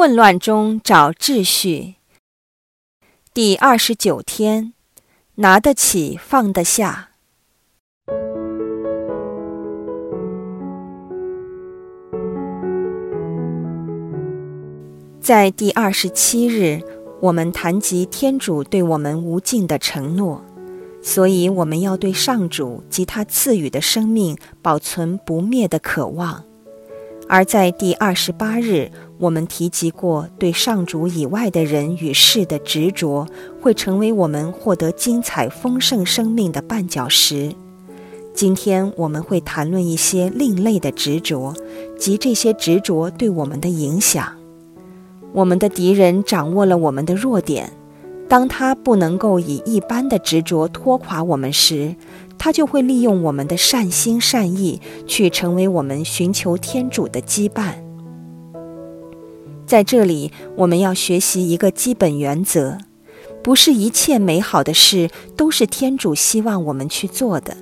混乱中找秩序。第二十九天，拿得起放得下。在第二十七日，我们谈及天主对我们无尽的承诺，所以我们要对上主及他赐予的生命保存不灭的渴望。而在第二十八日，我们提及过对上主以外的人与事的执着，会成为我们获得精彩丰盛生命的绊脚石。今天我们会谈论一些另类的执着，及这些执着对我们的影响。我们的敌人掌握了我们的弱点，当他不能够以一般的执着拖垮我们时。他就会利用我们的善心善意，去成为我们寻求天主的羁绊。在这里，我们要学习一个基本原则：不是一切美好的事都是天主希望我们去做的。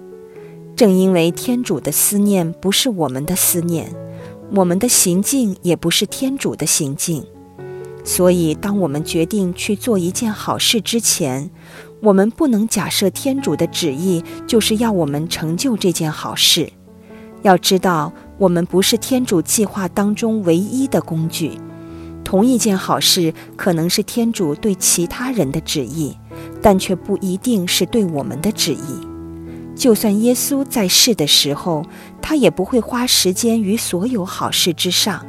正因为天主的思念不是我们的思念，我们的行径也不是天主的行径，所以当我们决定去做一件好事之前，我们不能假设天主的旨意就是要我们成就这件好事。要知道，我们不是天主计划当中唯一的工具。同一件好事可能是天主对其他人的旨意，但却不一定是对我们的旨意。就算耶稣在世的时候，他也不会花时间于所有好事之上。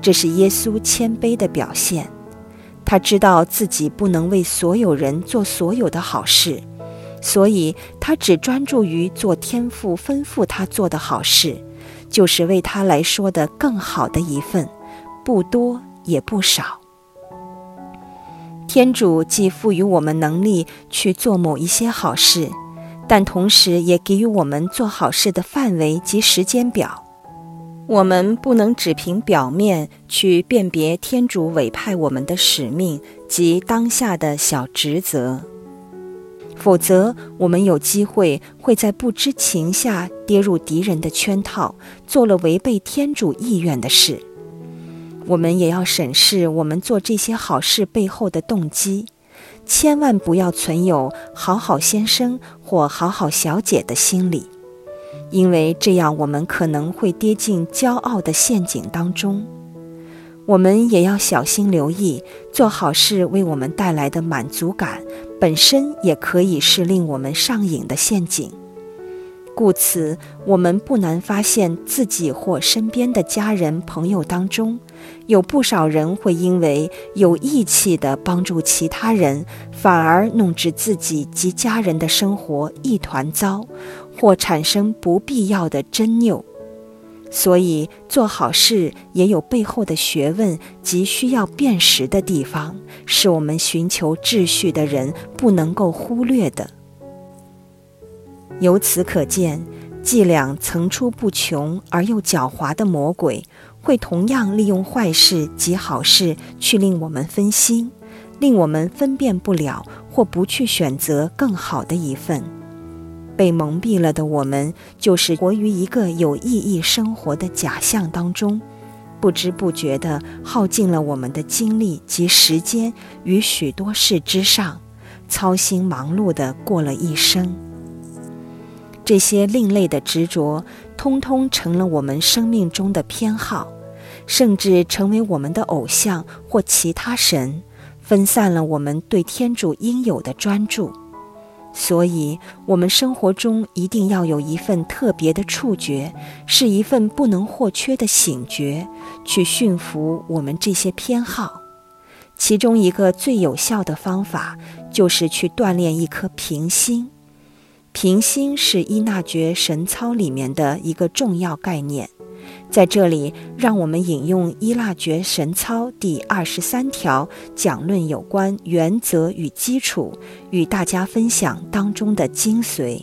这是耶稣谦卑的表现。他知道自己不能为所有人做所有的好事，所以他只专注于做天父吩咐他做的好事，就是为他来说的更好的一份，不多也不少。天主既赋予我们能力去做某一些好事，但同时也给予我们做好事的范围及时间表。我们不能只凭表面去辨别天主委派我们的使命及当下的小职责，否则我们有机会会在不知情下跌入敌人的圈套，做了违背天主意愿的事。我们也要审视我们做这些好事背后的动机，千万不要存有“好好先生”或“好好小姐”的心理。因为这样，我们可能会跌进骄傲的陷阱当中。我们也要小心留意，做好事为我们带来的满足感，本身也可以是令我们上瘾的陷阱。故此，我们不难发现自己或身边的家人、朋友当中，有不少人会因为有义气地帮助其他人，反而弄致自己及家人的生活一团糟。或产生不必要的争拗，所以做好事也有背后的学问及需要辨识的地方，是我们寻求秩序的人不能够忽略的。由此可见，伎俩层出不穷而又狡猾的魔鬼，会同样利用坏事及好事去令我们分心，令我们分辨不了或不去选择更好的一份。被蒙蔽了的我们，就是活于一个有意义生活的假象当中，不知不觉地耗尽了我们的精力及时间于许多事之上，操心忙碌地过了一生。这些另类的执着，通通成了我们生命中的偏好，甚至成为我们的偶像或其他神，分散了我们对天主应有的专注。所以，我们生活中一定要有一份特别的触觉，是一份不能或缺的醒觉，去驯服我们这些偏好。其中一个最有效的方法，就是去锻炼一颗平心。平心是伊那觉神操里面的一个重要概念。在这里，让我们引用《伊腊觉神操》第二十三条，讲论有关原则与基础，与大家分享当中的精髓。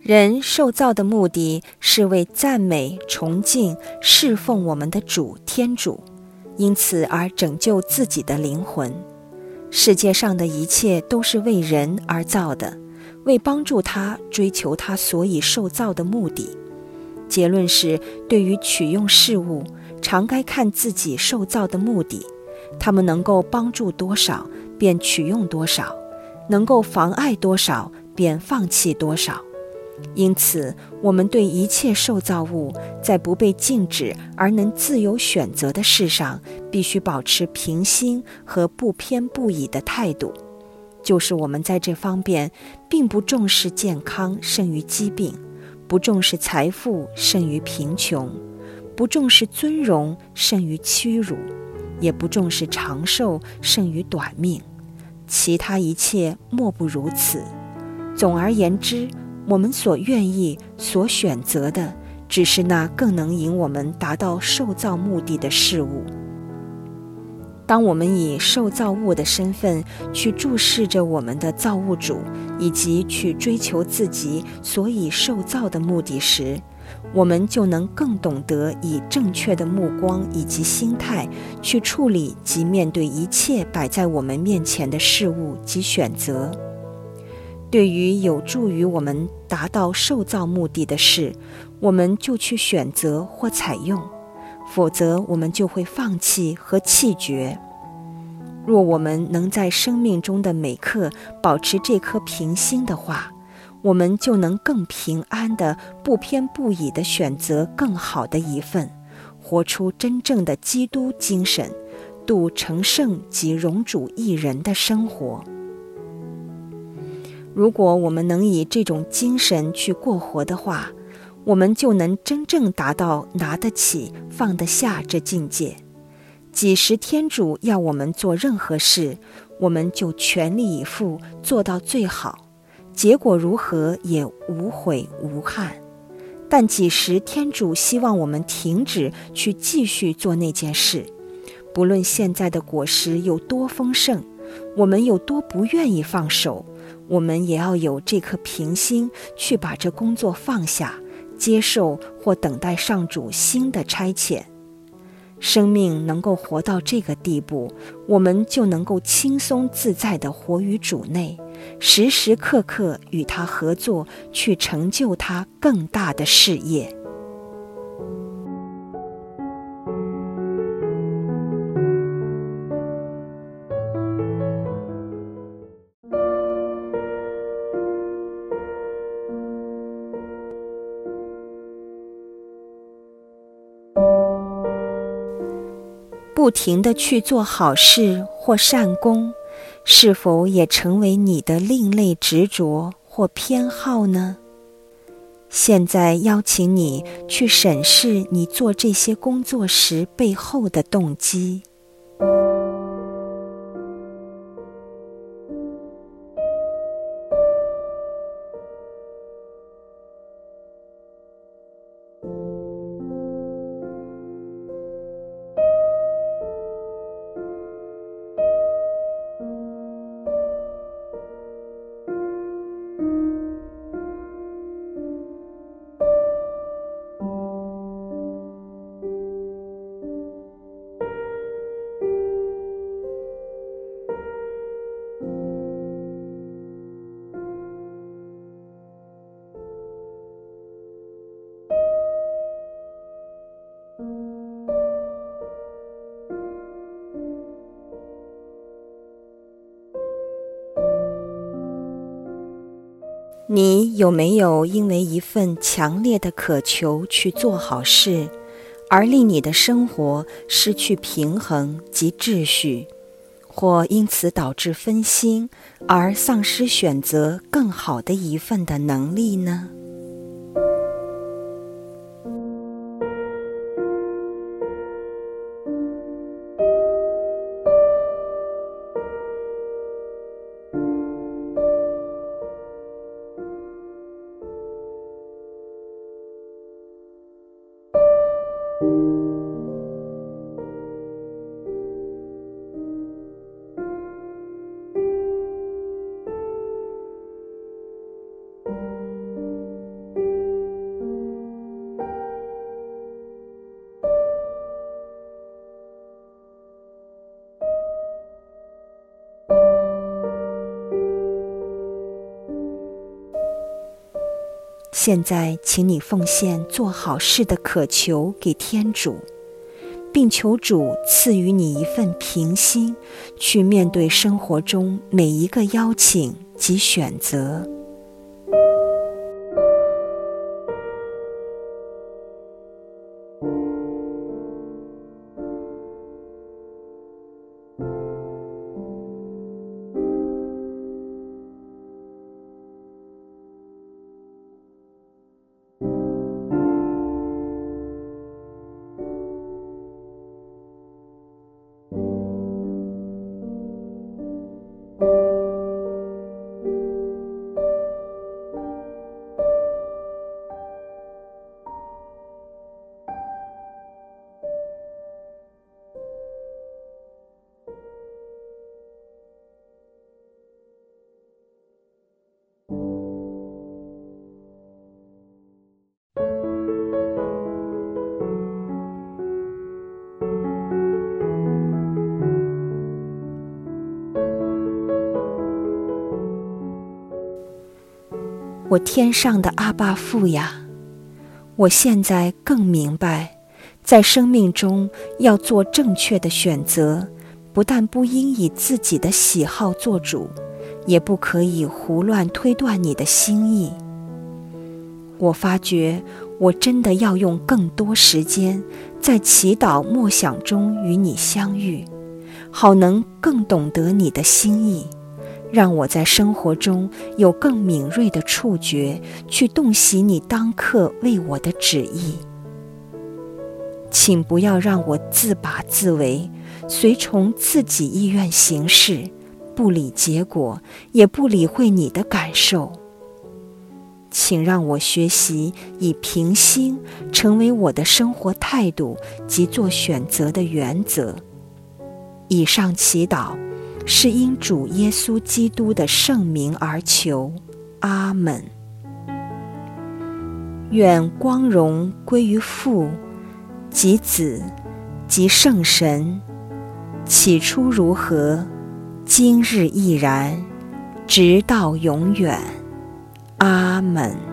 人受造的目的是为赞美、崇敬、侍奉我们的主天主，因此而拯救自己的灵魂。世界上的一切都是为人而造的，为帮助他追求他所以受造的目的。结论是，对于取用事物，常该看自己受造的目的，他们能够帮助多少，便取用多少；能够妨碍多少，便放弃多少。因此，我们对一切受造物，在不被禁止而能自由选择的事上，必须保持平心和不偏不倚的态度。就是我们在这方面，并不重视健康胜于疾病，不重视财富胜于贫穷，不重视尊荣胜于屈辱，也不重视长寿胜于短命。其他一切莫不如此。总而言之。我们所愿意、所选择的，只是那更能引我们达到受造目的的事物。当我们以受造物的身份去注视着我们的造物主，以及去追求自己所以受造的目的时，我们就能更懂得以正确的目光以及心态去处理及面对一切摆在我们面前的事物及选择。对于有助于我们达到受造目的的事，我们就去选择或采用；否则，我们就会放弃和弃绝。若我们能在生命中的每刻保持这颗平心的话，我们就能更平安的、不偏不倚的选择更好的一份，活出真正的基督精神，度成圣及荣主一人的生活。如果我们能以这种精神去过活的话，我们就能真正达到拿得起、放得下这境界。几时天主要我们做任何事，我们就全力以赴做到最好，结果如何也无悔无憾。但几时天主希望我们停止去继续做那件事，不论现在的果实有多丰盛，我们有多不愿意放手。我们也要有这颗平心，去把这工作放下，接受或等待上主新的差遣。生命能够活到这个地步，我们就能够轻松自在地活于主内，时时刻刻与他合作，去成就他更大的事业。不停地去做好事或善功，是否也成为你的另类执着或偏好呢？现在邀请你去审视你做这些工作时背后的动机。你有没有因为一份强烈的渴求去做好事，而令你的生活失去平衡及秩序，或因此导致分心而丧失选择更好的一份的能力呢？现在，请你奉献做好事的渴求给天主，并求主赐予你一份平心，去面对生活中每一个邀请及选择。我天上的阿爸父呀，我现在更明白，在生命中要做正确的选择，不但不应以自己的喜好做主，也不可以胡乱推断你的心意。我发觉，我真的要用更多时间在祈祷默想中与你相遇，好能更懂得你的心意。让我在生活中有更敏锐的触觉，去洞悉你当刻为我的旨意。请不要让我自把自为，随从自己意愿行事，不理结果，也不理会你的感受。请让我学习以平心成为我的生活态度及做选择的原则。以上祈祷。是因主耶稣基督的圣名而求，阿门。愿光荣归于父、及子、及圣神，起初如何，今日亦然，直到永远，阿门。